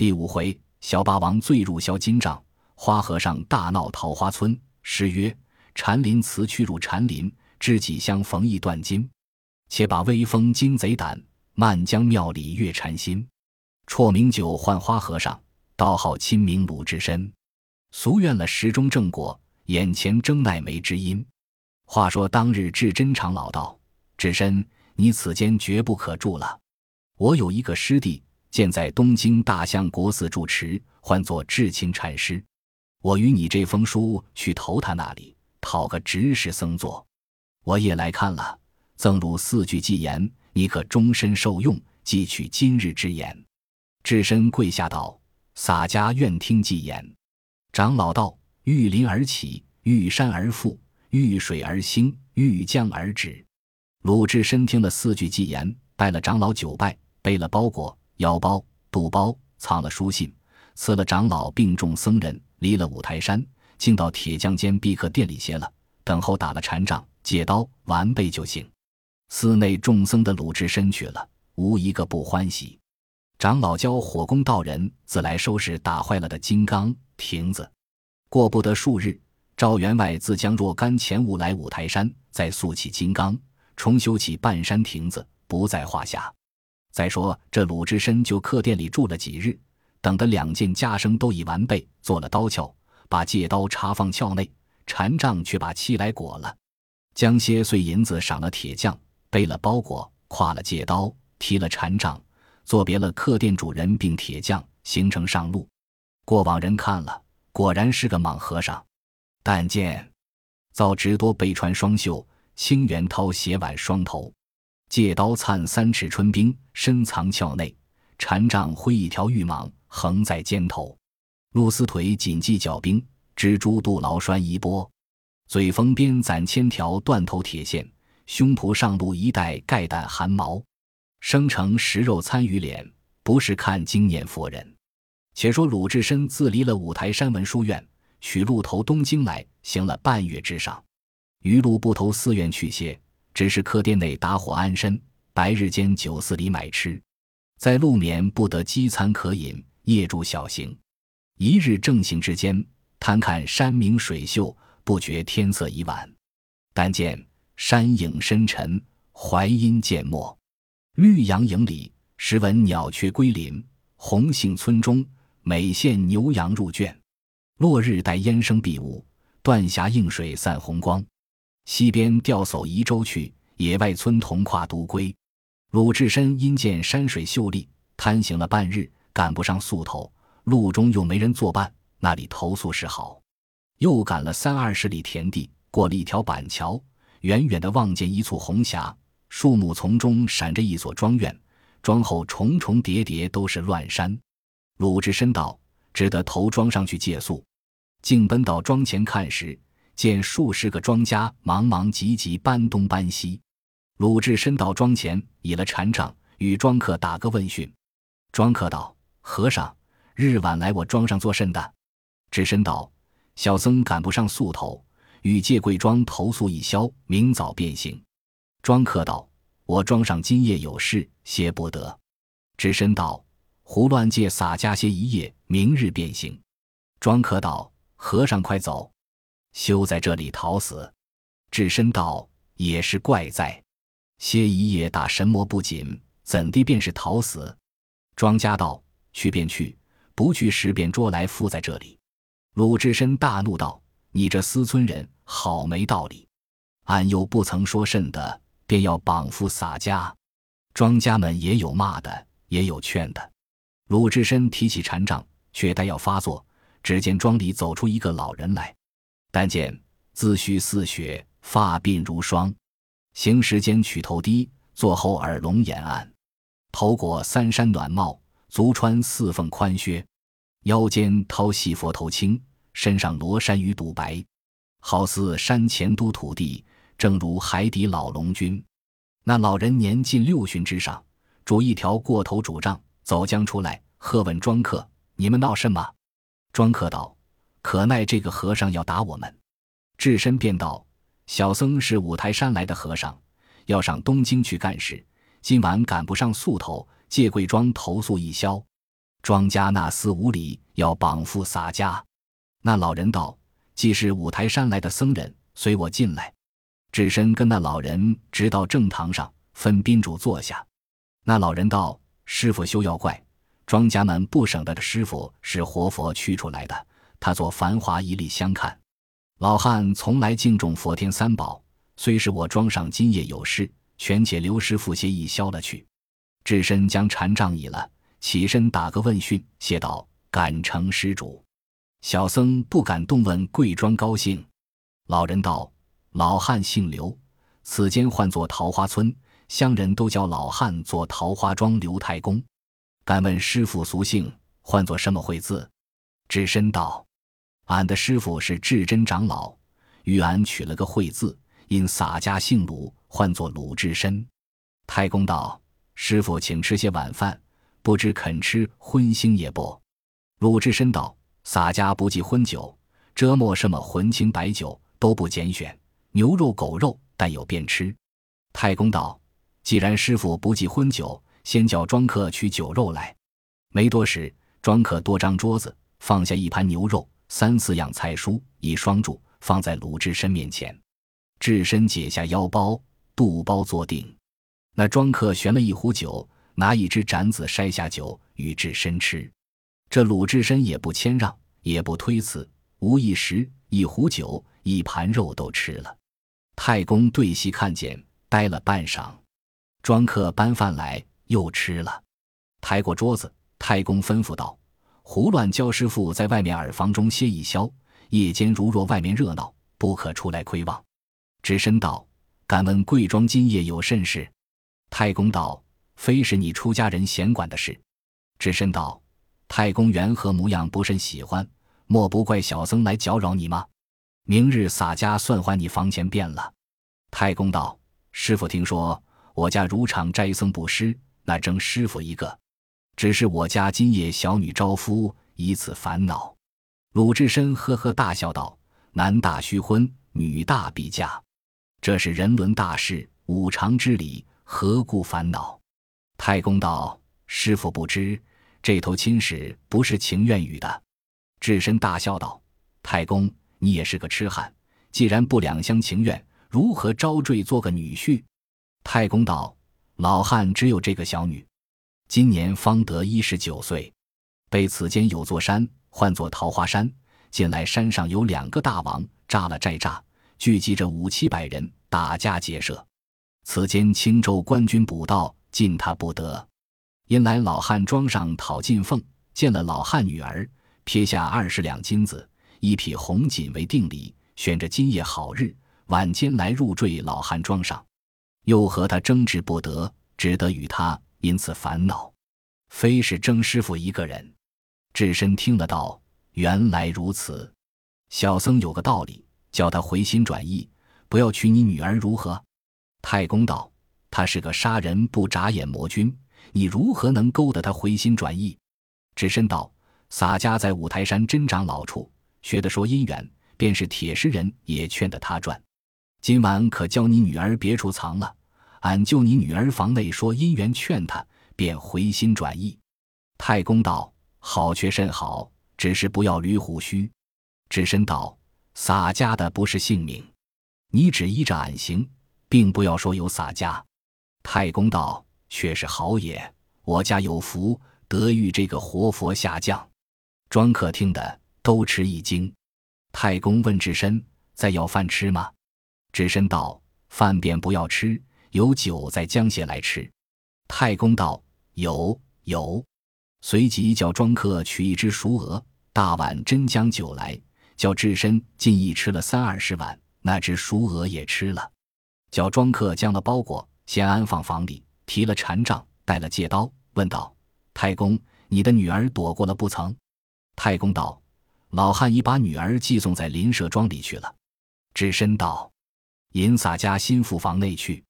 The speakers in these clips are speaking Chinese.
第五回，小霸王醉入销金帐，花和尚大闹桃花村。诗曰：“禅林辞去入禅林，知己相逢亦断金。且把威风惊贼胆，漫江庙里月禅心。辍名酒换花和尚，道号亲名鲁智深。俗怨了时中正果，眼前争奈眉之音。”话说当日智真长老道：“智深，你此间绝不可住了。我有一个师弟。”建在东京大相国寺住持，唤作智清禅师。我与你这封书去投他那里，讨个执事僧做。我也来看了，赠汝四句寄言，你可终身受用，记取今日之言。智深跪下道：“洒家愿听寄言。”长老道：“遇林而起，遇山而复，遇水而兴，遇江而止。”鲁智深听了四句寄言，拜了长老九拜，背了包裹。腰包、肚包藏了书信，辞了长老，并众僧人，离了五台山，竟到铁匠间闭客店里歇了，等候打了禅杖、借刀，完备就行。寺内众僧的鲁智深去了，无一个不欢喜。长老教火工道人自来收拾打坏了的金刚亭子。过不得数日，赵员外自将若干钱物来五台山，再塑起金刚，重修起半山亭子，不在话下。再说这鲁智深就客店里住了几日，等得两件家生都已完备，做了刀鞘，把戒刀插放鞘内，禅杖却把漆来裹了，将些碎银子赏了铁匠，背了包裹，挎了戒刀，提了禅杖，作别了客店主人并铁匠，行程上路。过往人看了，果然是个莽和尚。但见造直多背穿双袖，青元涛斜挽双头。借刀灿三尺春冰，深藏鞘内；禅杖挥一条玉蟒，横在肩头。露丝腿紧系脚冰，蜘蛛肚牢拴衣钵。嘴缝边攒千条断头铁线，胸脯上露一带盖胆寒毛。生成食肉参鱼脸，不是看经念佛人。且说鲁智深自离了五台山文殊院，取路投东京来，行了半月之上，余路不投寺院去歇。只是客店内打火安身，白日间酒肆里买吃，在路眠不得饥餐可饮，夜住小行。一日正行之间，贪看山明水秀，不觉天色已晚。但见山影深沉，槐荫渐没，绿杨影里，时闻鸟雀归林。红杏村中，每现牛羊入圈。落日带烟生蔽雾，断霞映水散红光。西边钓叟移舟去，野外村童跨独归。鲁智深因见山水秀丽，贪行了半日，赶不上宿头，路中又没人作伴，那里投宿是好。又赶了三二十里田地，过了一条板桥，远远的望见一簇红霞，树木丛中闪着一所庄院，庄后重重叠叠都是乱山。鲁智深道：“只得投庄上去借宿。”竟奔到庄前看时。见数十个庄家忙忙急急搬东搬西，鲁智深到庄前，倚了禅杖，与庄客打个问讯。庄客道：“和尚，日晚来我庄上作甚的？”智深道：“小僧赶不上宿头，与借贵庄投宿一宵，明早便行。”庄客道：“我庄上今夜有事，歇不得。”智深道：“胡乱借洒家歇一夜，明日便行。”庄客道：“和尚快走。”休在这里讨死，智深道也是怪哉，歇一夜打神魔不紧，怎地便是讨死？庄家道去便去，不去时便捉来缚在这里。鲁智深大怒道：“你这思村人好没道理！俺又不曾说甚的，便要绑缚洒家。”庄家们也有骂的，也有劝的。鲁智深提起禅杖，却待要发作，只见庄里走出一个老人来。但见自须似雪，发鬓如霜，行时间曲头低，坐后耳聋眼暗，头裹三山暖帽，足穿四凤宽靴，腰间掏细佛头青，身上罗衫与肚白，好似山前都土地，正如海底老龙君。那老人年近六旬之上，拄一条过头拄杖，走将出来，喝问庄客：“你们闹什么？”庄客道。可奈这个和尚要打我们，智深便道：“小僧是五台山来的和尚，要上东京去干事，今晚赶不上宿头，借贵庄投宿一宵。”庄家那厮无礼，要绑缚洒家。那老人道：“既是五台山来的僧人，随我进来。”智深跟那老人直到正堂上，分宾主坐下。那老人道：“师傅休要怪，庄家们不省得的师傅是活佛驱出来的，他做繁华一力相看。老汉从来敬重佛天三宝，虽是我庄上今夜有事，全且刘师傅谢意消了去。”智深将禅杖倚了，起身打个问讯，谢道：“敢承施主。”小僧不敢动问贵庄高姓。老人道。老汉姓刘，此间唤作桃花村，乡人都叫老汉做桃花庄刘太公。敢问师傅俗姓，唤作什么讳字？智深道：“俺的师傅是智真长老，与俺取了个讳字，因洒家姓鲁，唤作鲁智深。”太公道：“师傅请吃些晚饭，不知肯吃荤腥也不？”鲁智深道：“洒家不忌荤酒，折磨什么荤清白酒都不拣选。”牛肉、狗肉，但有便吃。太公道：“既然师傅不忌荤酒，先叫庄客取酒肉来。”没多时，庄客多张桌子，放下一盘牛肉，三四样菜蔬，一双箸，放在鲁智深面前。智深解下腰包，肚包坐定。那庄客悬了一壶酒，拿一只盏子筛下酒与智深吃。这鲁智深也不谦让，也不推辞，无一时，一壶酒，一盘肉都吃了。太公对戏看见，呆了半晌。庄客搬饭来，又吃了。抬过桌子，太公吩咐道：“胡乱教师傅在外面耳房中歇一宵，夜间如若外面热闹，不可出来窥望。”只身道：“敢问贵庄今夜有甚事？”太公道：“非是你出家人闲管的事。”只身道：“太公缘何模样不甚喜欢？莫不怪小僧来搅扰你吗？”明日洒家算还你房钱便了。太公道：“师傅听说我家如常斋僧布施，那争师傅一个。只是我家今夜小女招夫，以此烦恼。”鲁智深呵呵大笑道：“男大须婚，女大必嫁，这是人伦大事，五常之理，何故烦恼？”太公道：“师傅不知，这头亲事不是情愿与的。”智深大笑道：“太公。”你也是个痴汉，既然不两厢情愿，如何招赘做个女婿？太公道：“老汉只有这个小女，今年方得一十九岁，被此间有座山，唤作桃花山。近来山上有两个大王扎了寨栅，聚集着五七百人打家劫舍。此间青州官军捕盗，进他不得。因来老汉庄上讨进奉，见了老汉女儿，撇下二十两金子。”一匹红锦为定礼，选着今夜好日，晚间来入赘老汉庄上，又和他争执不得，只得与他因此烦恼。非是郑师傅一个人。智深听了道：“原来如此，小僧有个道理，叫他回心转意，不要娶你女儿，如何？”太公道：“他是个杀人不眨眼魔君，你如何能勾得他回心转意？”智深道：“洒家在五台山真长老处。”学的说姻缘，便是铁石人也劝得他转。今晚可教你女儿别处藏了，俺就你女儿房内说姻缘，劝他便回心转意。太公道：“好却甚好，只是不要捋胡须。”智深道：“洒家的不是姓名，你只依着俺行，并不要说有洒家。”太公道：“却是好也，我家有福，得遇这个活佛下降。”庄客听得。都吃一惊，太公问智深：“再要饭吃吗？”智深道：“饭便不要吃，有酒在江蟹来吃。”太公道：“有有。”随即叫庄客取一只熟鹅，大碗真将酒来，叫智深尽意吃了三二十碗，那只熟鹅也吃了。叫庄客将了包裹，先安放房里，提了禅杖，带了戒刀，问道：“太公，你的女儿躲过了不曾？”太公道。老汉已把女儿寄送在林舍庄里去了。智深道：“引洒家心腹房内去。”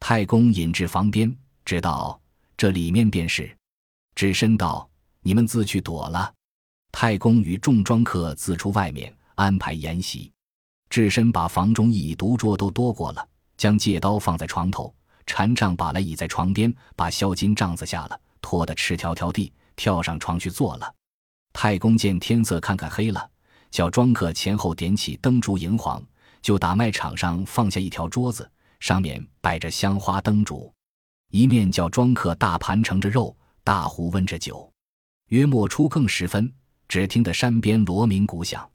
太公引至房边，知道这里面便是。智深道：“你们自去躲了。”太公与众庄客自出外面安排筵席。智深把房中一椅独桌都多过了，将戒刀放在床头，禅杖把来倚在床边，把销金帐子下了，拖得赤条条地，跳上床去坐了。太公见天色看看黑了，叫庄客前后点起灯烛迎黄，就打麦场上放下一条桌子，上面摆着香花灯烛，一面叫庄客大盘盛着肉，大壶温着酒。约莫初更时分，只听得山边锣鸣鼓响。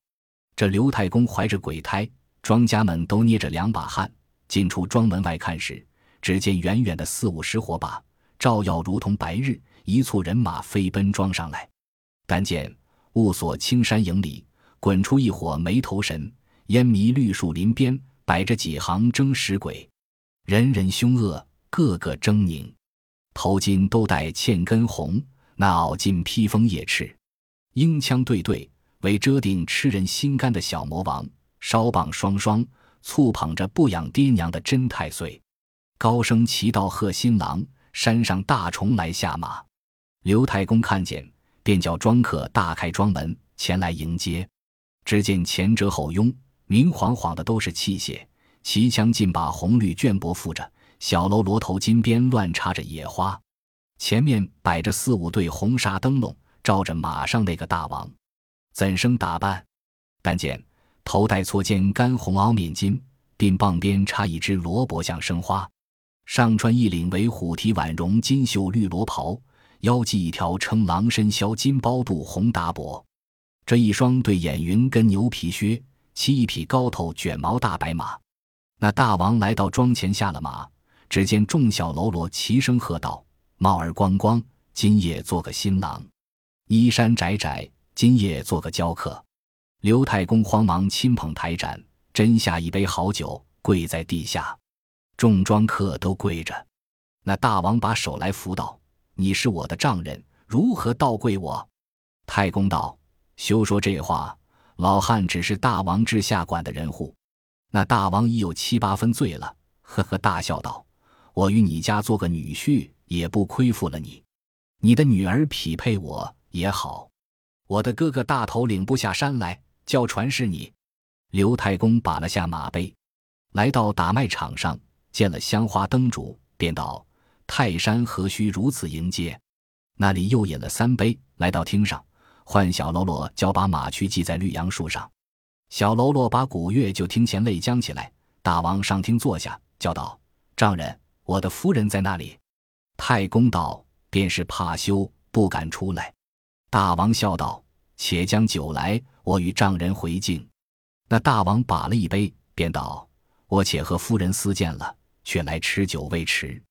这刘太公怀着鬼胎，庄家们都捏着两把汗，进出庄门外看时，只见远远的四五十火把，照耀如同白日，一簇人马飞奔庄上来。但见雾锁青山营里，滚出一伙没头神，烟迷绿树林边，摆着几行争食鬼，人人凶恶，个个狰狞，头巾都戴嵌根红。那袄尽披风也赤，鹰枪对对，为遮定吃人心肝的小魔王；烧棒双双，簇捧着不养爹娘的真太岁。高声齐道贺新郎，山上大虫来下马。刘太公看见，便叫庄客大开庄门前来迎接。只见前遮后拥，明晃晃的都是器械，旗枪尽把红绿绢帛附着，小喽啰头金边乱插着野花。前面摆着四五对红纱灯笼，照着马上那个大王，怎生打扮？但见头戴错肩干红袄面巾，鬓傍边插一只萝卜像生花，上穿一领为虎蹄婉绒金绣绿罗袍，腰系一条称狼身销金包肚红达帛。这一双对眼云跟牛皮靴，骑一匹高头卷毛大白马。那大王来到庄前下了马，只见众小喽啰齐声喝道。帽儿光光，今夜做个新郎；衣衫窄窄，今夜做个娇客。刘太公慌忙亲捧台盏，斟下一杯好酒，跪在地下。众庄客都跪着。那大王把手来扶道：“你是我的丈人，如何倒跪我？”太公道：“休说这话，老汉只是大王治下管的人户。”那大王已有七八分醉了，呵呵大笑道：“我与你家做个女婿。”也不亏负了你，你的女儿匹配我也好。我的哥哥大头领不下山来，叫传是你。刘太公把了下马背，来到打麦场上，见了香花灯烛，便道：“泰山何须如此迎接？”那里又饮了三杯，来到厅上，唤小喽啰叫把马去系在绿杨树上。小喽啰把鼓乐就厅前擂将起来。大王上厅坐下，叫道：“丈人，我的夫人在那里？”太公道：“便是怕羞，不敢出来。”大王笑道：“且将酒来，我与丈人回敬。”那大王把了一杯，便道：“我且和夫人私见了，却来吃酒未迟。”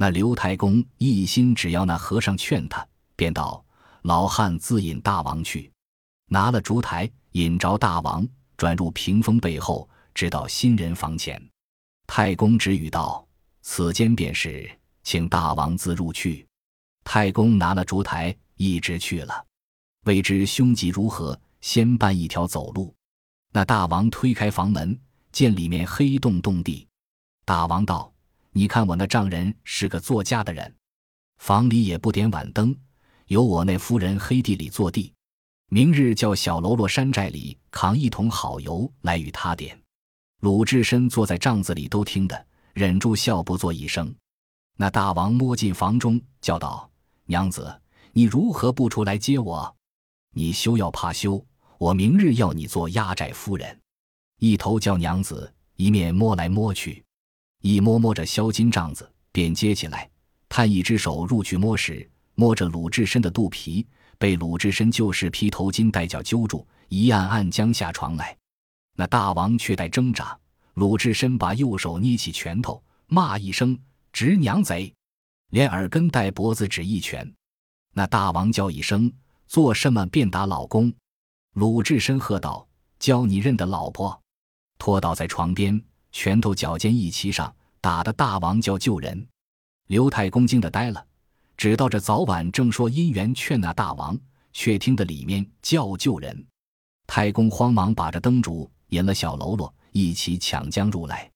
那刘太公一心只要那和尚劝他，便道：“老汉自引大王去。”拿了烛台，引着大王，转入屏风背后，直到新人房前。太公止语道：“此间便是。”请大王自入去。太公拿了烛台，一直去了。未知凶吉如何，先办一条走路。那大王推开房门，见里面黑洞洞地。大王道：“你看我那丈人是个作家的人，房里也不点晚灯，由我那夫人黑地里坐地。明日叫小喽啰山寨里扛一桶好油来与他点。”鲁智深坐在帐子里都听得，忍住笑不作一声。那大王摸进房中，叫道：“娘子，你如何不出来接我？你休要怕羞，我明日要你做压寨夫人。”一头叫娘子，一面摸来摸去，一摸摸着销金帐子，便接起来，探一只手入去摸时，摸着鲁智深的肚皮，被鲁智深就是披头巾带脚揪住，一按按将下床来。那大王却待挣扎，鲁智深把右手捏起拳头，骂一声。直娘贼，连耳根带脖子指一拳。那大王叫一声：“做什么？”便打老公。鲁智深喝道：“教你认得老婆！”拖倒在床边，拳头脚尖一齐上，打得大王叫救人。刘太公惊得呆了，只道这早晚正说姻缘劝那大王，却听得里面叫救人。太公慌忙把着灯烛引了小喽啰一起抢将入来。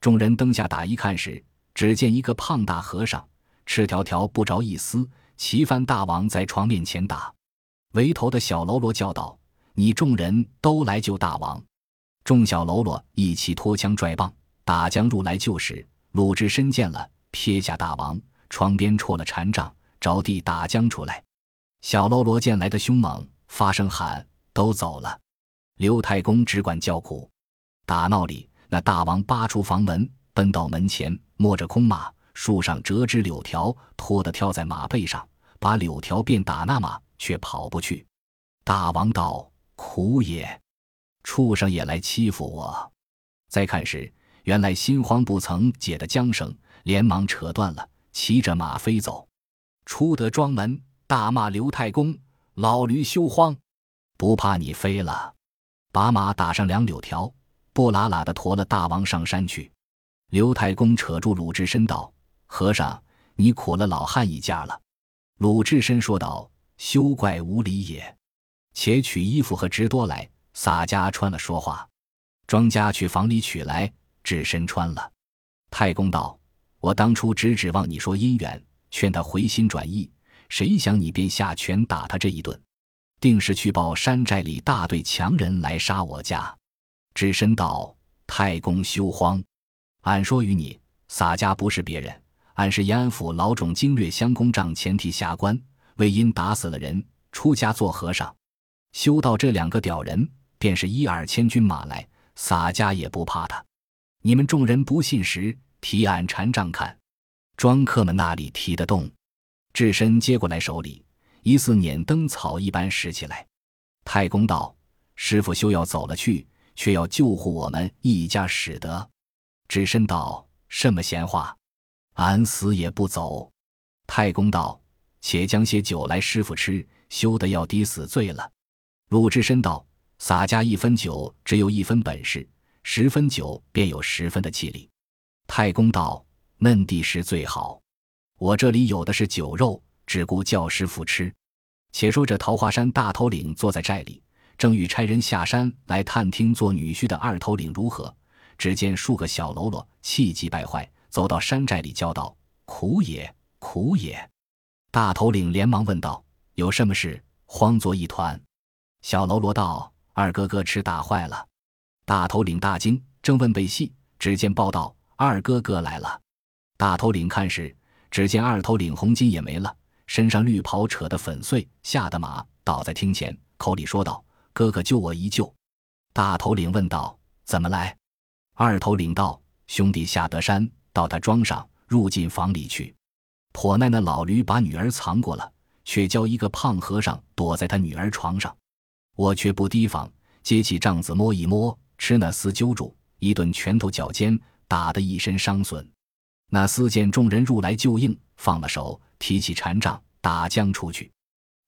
众人灯下打一看时，只见一个胖大和尚，赤条条不着一丝，齐翻大王在床面前打。围头的小喽啰叫道：“你众人都来救大王！”众小喽啰一起拖枪拽棒打将入来救时，鲁智深见了，撇下大王，床边戳了禅杖，着地打将出来。小喽啰见来的凶猛，发声喊：“都走了！”刘太公只管叫苦。打闹里，那大王扒出房门，奔到门前，摸着空马，树上折枝柳条，拖得跳在马背上，把柳条便打那马，却跑不去。大王道：“苦也！畜生也来欺负我！”再看时，原来心慌不曾解的缰绳，连忙扯断了，骑着马飞走。出得庄门，大骂刘太公：“老驴休慌，不怕你飞了！”把马打上两柳条，不拉拉的驮了大王上山去。刘太公扯住鲁智深道：“和尚，你苦了老汉一家了。”鲁智深说道：“休怪无礼也，且取衣服和直多来，洒家穿了说话。”庄家去房里取来，智深穿了。太公道：“我当初只指望你说姻缘，劝他回心转意，谁想你便下拳打他这一顿。”定是去报山寨里大队强人来杀我家。智深道：“太公休慌，俺说与你，洒家不是别人，俺是延安府老种经略乡公帐前提下官，为因打死了人，出家做和尚。修道这两个屌人，便是一二千军马来，洒家也不怕他。你们众人不信时，提俺禅杖看，庄客们那里提得动？”智深接过来手里。疑似碾灯草一般拾起来，太公道：“师傅休要走了去，却要救护我们一家，使得。”智深道：“什么闲话？俺死也不走。”太公道：“且将些酒来，师傅吃，休得要抵死罪了。”鲁智深道：“洒家一分酒，只有一分本事；十分酒，便有十分的气力。”太公道：“嫩地是最好，我这里有的是酒肉。”只顾叫师傅吃。且说这桃花山大头领坐在寨里，正欲差人下山来探听做女婿的二头领如何。只见数个小喽啰气急败坏，走到山寨里叫道：“苦也，苦也！”大头领连忙问道：“有什么事？慌作一团。”小喽啰道：“二哥哥吃打坏了。”大头领大惊，正问背细，只见报道：“二哥哥来了。”大头领看时，只见二头领红巾也没了。身上绿袍扯得粉碎，吓得马倒在厅前，口里说道：“哥哥救我一救。”大头领问道：“怎么来？”二头领道：“兄弟下得山，到他庄上，入进房里去。婆奈那老驴把女儿藏过了，却教一个胖和尚躲在他女儿床上。我却不提防，接起杖子摸一摸，吃那厮揪住，一顿拳头脚尖，打得一身伤损。那厮见众人入来救应，放了手。”提起禅杖打将出去，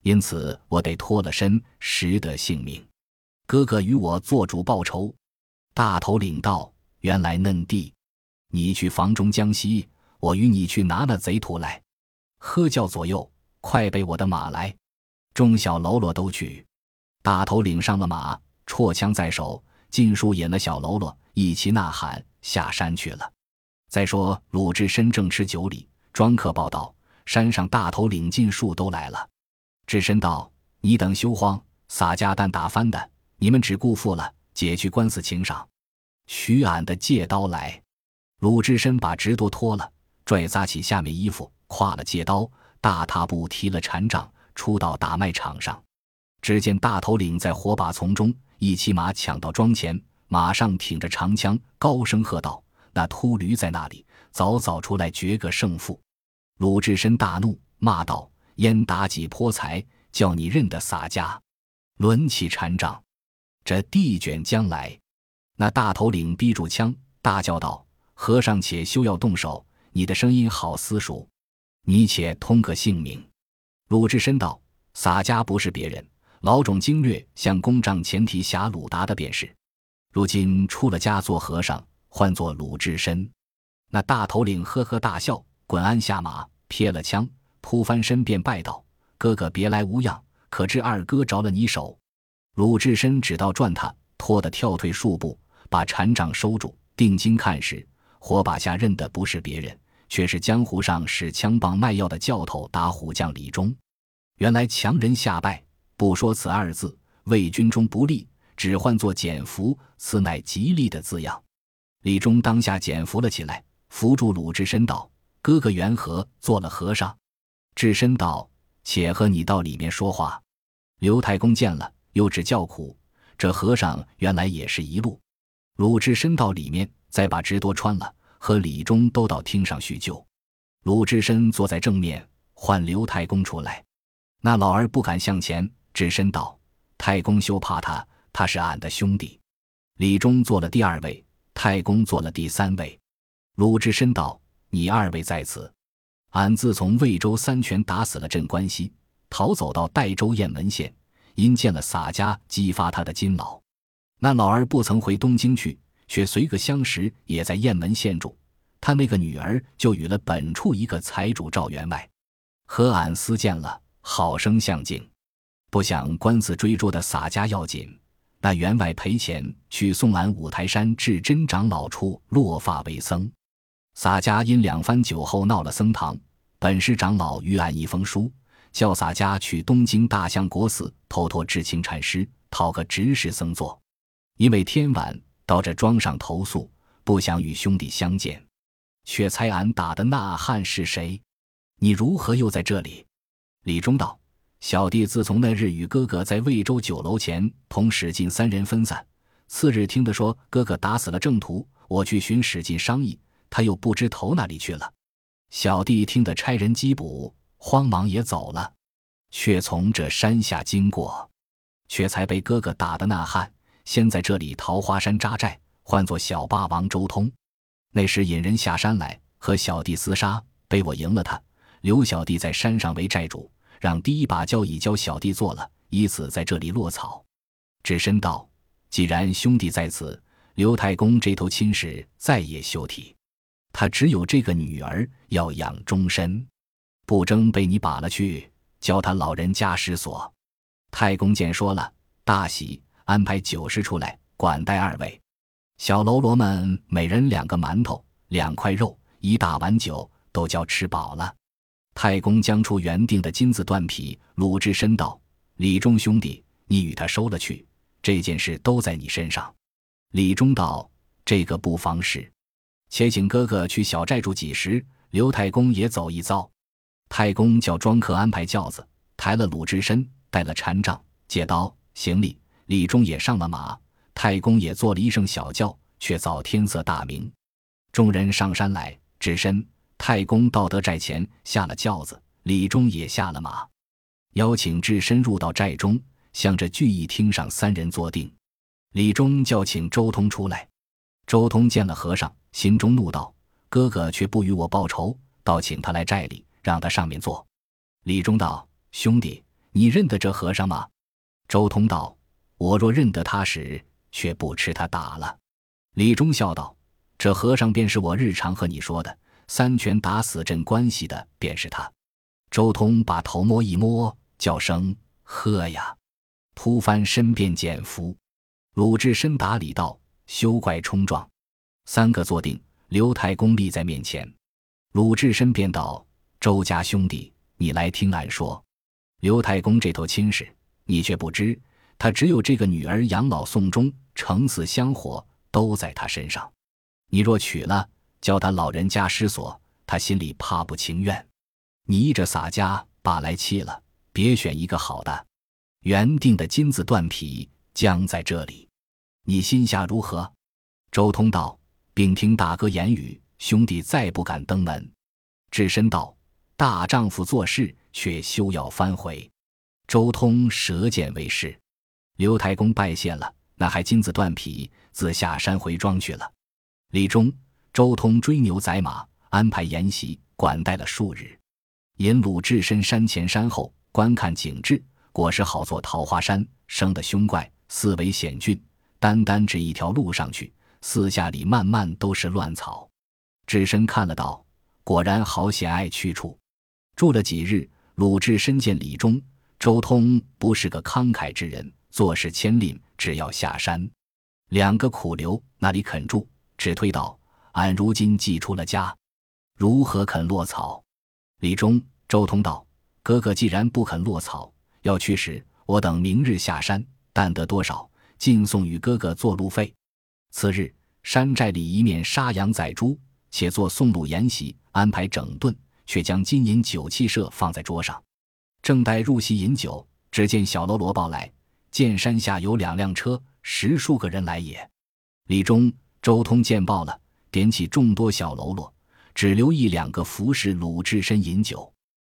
因此我得脱了身，实得性命。哥哥与我做主报仇。大头领道：“原来嫩弟，你去房中江西，我与你去拿那贼徒来。喝叫左右，快备我的马来。”众小喽啰都去。大头领上了马，绰枪在手，尽数引了小喽啰一齐呐喊下山去了。再说鲁智深正吃酒里，庄客报道。山上大头领尽数都来了，智深道：“你等休慌，洒家蛋打翻的，你们只顾负了，解去官司请赏。取俺的借刀来。”鲁智深把直多脱了，拽扎起下面衣服，挎了借刀，大踏步提了禅杖，出到打麦场上。只见大头领在火把丛中，一骑马抢到庄前，马上挺着长枪，高声喝道：“那秃驴在那里？早早出来决个胜负！”鲁智深大怒，骂道：“焉妲己泼财，叫你认得洒家？抡起禅杖，这地卷将来！”那大头领逼住枪，大叫道：“和尚且休要动手！你的声音好私熟，你且通个姓名。”鲁智深道：“洒家不是别人，老种经略向公帐前提辖鲁达的便是。如今出了家做和尚，唤作鲁智深。”那大头领呵呵大笑。滚鞍下马，撇了枪，扑翻身便拜道：“哥哥别来无恙，可知二哥着了你手？”鲁智深只道转他，拖得跳退数步，把禅杖收住，定睛看时，火把下认的不是别人，却是江湖上使枪棒卖药的教头打虎将李忠。原来强人下拜，不说此二字，为军中不利，只唤作减服，此乃吉利的字样。李忠当下减服了起来，扶住鲁智深道。哥哥缘何做了和尚？智深道：“且和你到里面说话。”刘太公见了，又只叫苦。这和尚原来也是一路。鲁智深到里面，再把直多穿了，和李忠都到厅上叙旧。鲁智深坐在正面，唤刘太公出来。那老儿不敢向前。智深道：“太公休怕他，他是俺的兄弟。”李忠做了第二位，太公做了第三位。鲁智深道：“你二位在此，俺自从魏州三拳打死了镇关西，逃走到代州雁门县，因见了洒家，激发他的金老。那老儿不曾回东京去，却随个相识，也在雁门县住。他那个女儿就与了本处一个财主赵员外，和俺私见了，好生相敬。不想官司追捉的洒家要紧。”那员外赔钱去送俺五台山至真长老处落发为僧，洒家因两番酒后闹了僧堂，本师长老与俺一封书，叫洒家去东京大相国寺偷托智清禅师讨个执事僧座，因为天晚到这庄上投宿，不想与兄弟相见，却猜俺打的那汉是谁？你如何又在这里？李忠道。小弟自从那日与哥哥在魏州酒楼前同史进三人分散，次日听得说哥哥打死了郑屠，我去寻史进商议，他又不知投哪里去了。小弟听得差人缉捕，慌忙也走了，却从这山下经过，却才被哥哥打的那汉，先在这里桃花山扎寨，唤作小霸王周通。那时引人下山来和小弟厮杀，被我赢了他，留小弟在山上为寨主。让第一把交椅交小弟做了，以此在这里落草。智深道：“既然兄弟在此，刘太公这头亲事再也休提。他只有这个女儿要养终身，不争被你把了去，交他老人家失所。”太公见说了，大喜，安排酒食出来管待二位。小喽啰们每人两个馒头，两块肉，一大碗酒，都叫吃饱了。太公将出原定的金子断匹，鲁智深道：“李忠兄弟，你与他收了去，这件事都在你身上。”李忠道：“这个不妨事，且请哥哥去小寨住几时，刘太公也走一遭。”太公叫庄客安排轿子，抬了鲁智深，带了禅杖、借刀、行李。李忠也上了马，太公也坐了一声小轿，却早天色大明，众人上山来，智深。太公到得寨前，下了轿子，李忠也下了马，邀请智深入到寨中，向着聚义厅上三人坐定。李忠叫请周通出来，周通见了和尚，心中怒道：“哥哥却不与我报仇，倒请他来寨里，让他上面坐。”李忠道：“兄弟，你认得这和尚吗？”周通道：“我若认得他时，却不吃他打了。”李忠笑道：“这和尚便是我日常和你说的。”三拳打死镇关系的便是他。周通把头摸一摸，叫声“喝呀”，突翻身便减服。鲁智深打礼道：“休怪冲撞。”三个坐定，刘太公立在面前。鲁智深便道：“周家兄弟，你来听俺说。刘太公这头亲事，你却不知。他只有这个女儿养老送终，承死香火都在他身上。你若娶了。”叫他老人家失所，他心里怕不情愿。你依着洒家把来气了，别选一个好的。原定的金子断匹将在这里，你心下如何？周通道：“禀听大哥言语，兄弟再不敢登门。”智深道：“大丈夫做事，却休要翻悔。”周通舌剑为誓。刘太公拜谢了，那还金子断匹，自下山回庄去了。李忠。周通追牛宰马，安排筵席，管待了数日。引鲁智深山前山后观看景致，果是好作桃花山，生的凶怪，四围险峻。单单只一条路上去，四下里漫漫都是乱草。智深看了道：“果然好险隘去处。”住了几日，鲁智深见李忠、周通不是个慷慨之人，做事谦吝，只要下山。两个苦留，那里肯住？只推道。俺如今既出了家，如何肯落草？李忠、周通道：“哥哥既然不肯落草，要去时，我等明日下山，但得多少，尽送与哥哥做路费。次日，山寨里一面杀羊宰猪，且做送路筵席，安排整顿，却将金银酒器设放在桌上。正待入席饮酒，只见小喽啰报来，见山下有两辆车，十数个人来也。李忠、周通见报了，点起众多小喽啰，只留一两个服侍鲁智深饮酒。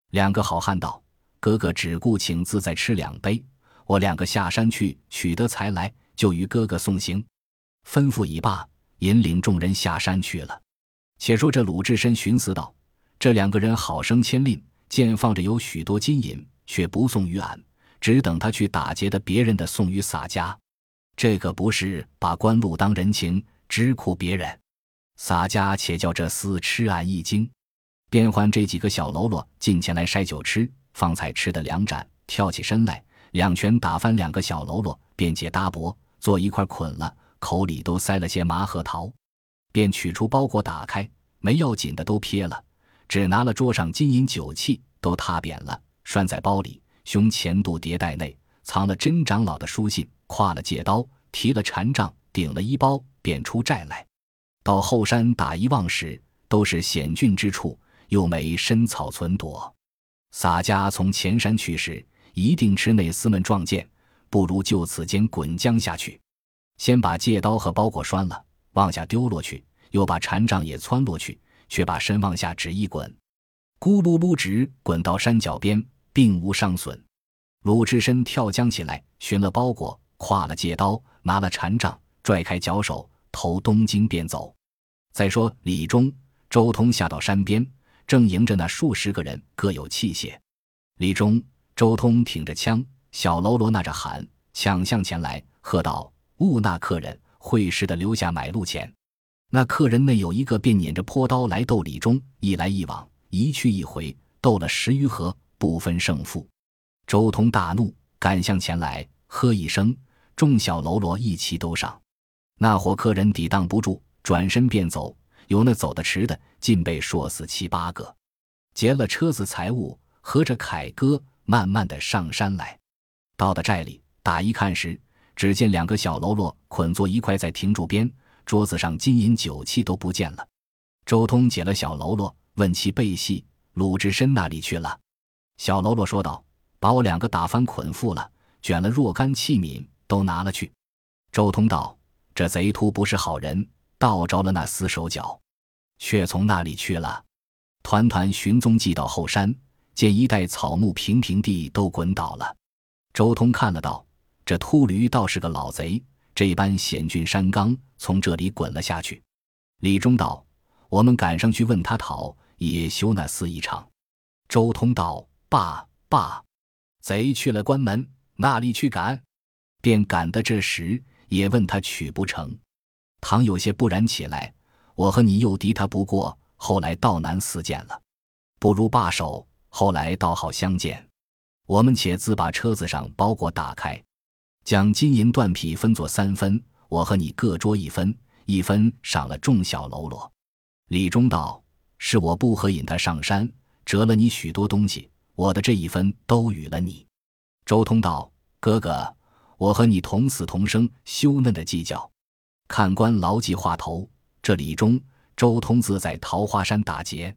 两个好汉道：“哥哥只顾请自在吃两杯，我两个下山去取得财来，就与哥哥送行。”吩咐已罢，引领众人下山去了。且说这鲁智深寻思道：“这两个人好生牵令，见放着有许多金银，却不送于俺，只等他去打劫的别人的送于洒家。这个不是把官路当人情，只苦别人。洒家且叫这厮吃俺一惊，便唤这几个小喽啰进前来筛酒吃，方才吃的两盏，跳起身来，两拳打翻两个小喽啰，便解搭脖，坐一块捆了。”口里都塞了些麻核桃，便取出包裹打开，没要紧的都撇了，只拿了桌上金银酒器都踏扁了，拴在包里，胸前肚叠袋内藏了真长老的书信，挎了戒刀，提了禅杖，顶了衣包，便出寨来。到后山打一望时，都是险峻之处，又没深草存躲。洒家从前山去时，一定吃内厮们撞见，不如就此间滚江下去。先把戒刀和包裹拴了，往下丢落去，又把禅杖也窜落去，却把身往下只一滚，咕噜噜直滚到山脚边，并无伤损。鲁智深跳江起来，寻了包裹，挎了戒刀，拿了禅杖，拽开脚手，投东京便走。再说李忠、周通下到山边，正迎着那数十个人，各有器械。李忠、周通挺着枪，小喽啰呐着喊，抢向前来，喝道。误那客人会师的留下买路钱，那客人内有一个便捻着坡刀来斗李忠，一来一往，一去一回，斗了十余合，不分胜负。周通大怒，赶向前来，喝一声，众小喽啰一齐都上。那伙客人抵挡不住，转身便走，有那走得迟的，尽被说死七八个。劫了车子财物，合着凯歌，慢慢的上山来。到的寨里，打一看时。只见两个小喽啰捆作一块在亭柱边，桌子上金银酒器都不见了。周通解了小喽啰，问其背细，鲁智深那里去了？小喽啰说道：“把我两个打翻捆缚了，卷了若干器皿都拿了去。”周通道：“这贼秃不是好人，盗着了那厮手脚，却从那里去了？”团团寻踪迹到后山，见一带草木平平地都滚倒了。周通看了道。这秃驴倒是个老贼，这般险峻山冈，从这里滚了下去。李忠道：“我们赶上去问他讨，也休那厮一场。”周通道：“罢罢，贼去了关门，那里去赶？便赶的这时，也问他取不成。唐有些不然起来，我和你又敌他不过，后来道难似见了，不如罢手。后来倒好相见。我们且自把车子上包裹打开。”将金银缎匹分作三分，我和你各捉一分，一分赏了众小喽啰。李忠道：“是我不和引他上山，折了你许多东西，我的这一分都与了你。”周通道：“哥哥，我和你同死同生，休嫩的计较。看官牢记话头。这李忠、周通自在桃花山打劫。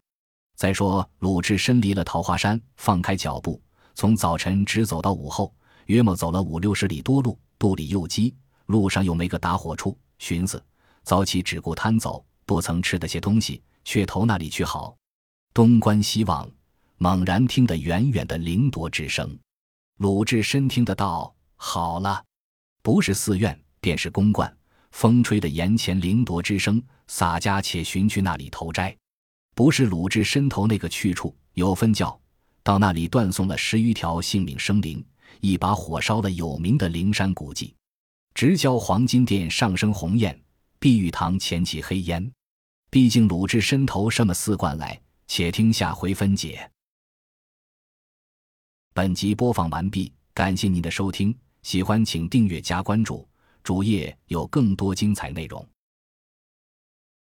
再说鲁智深离了桃花山，放开脚步，从早晨直走到午后。”约莫走了五六十里多路，肚里又饥，路上又没个打火处，寻思早起只顾贪走，不曾吃的些东西，却投那里去好？东观西望，猛然听得远远的灵铎之声。鲁智深听得到，好了，不是寺院，便是公观。风吹的檐前灵铎之声，洒家且寻去那里投斋。不是鲁智深投那个去处，有分教，到那里断送了十余条性命生灵。一把火烧了有名的灵山古迹，直教黄金殿上升红焰，碧玉堂前起黑烟。毕竟鲁智深投什么四冠来？且听下回分解。本集播放完毕，感谢您的收听，喜欢请订阅加关注，主页有更多精彩内容。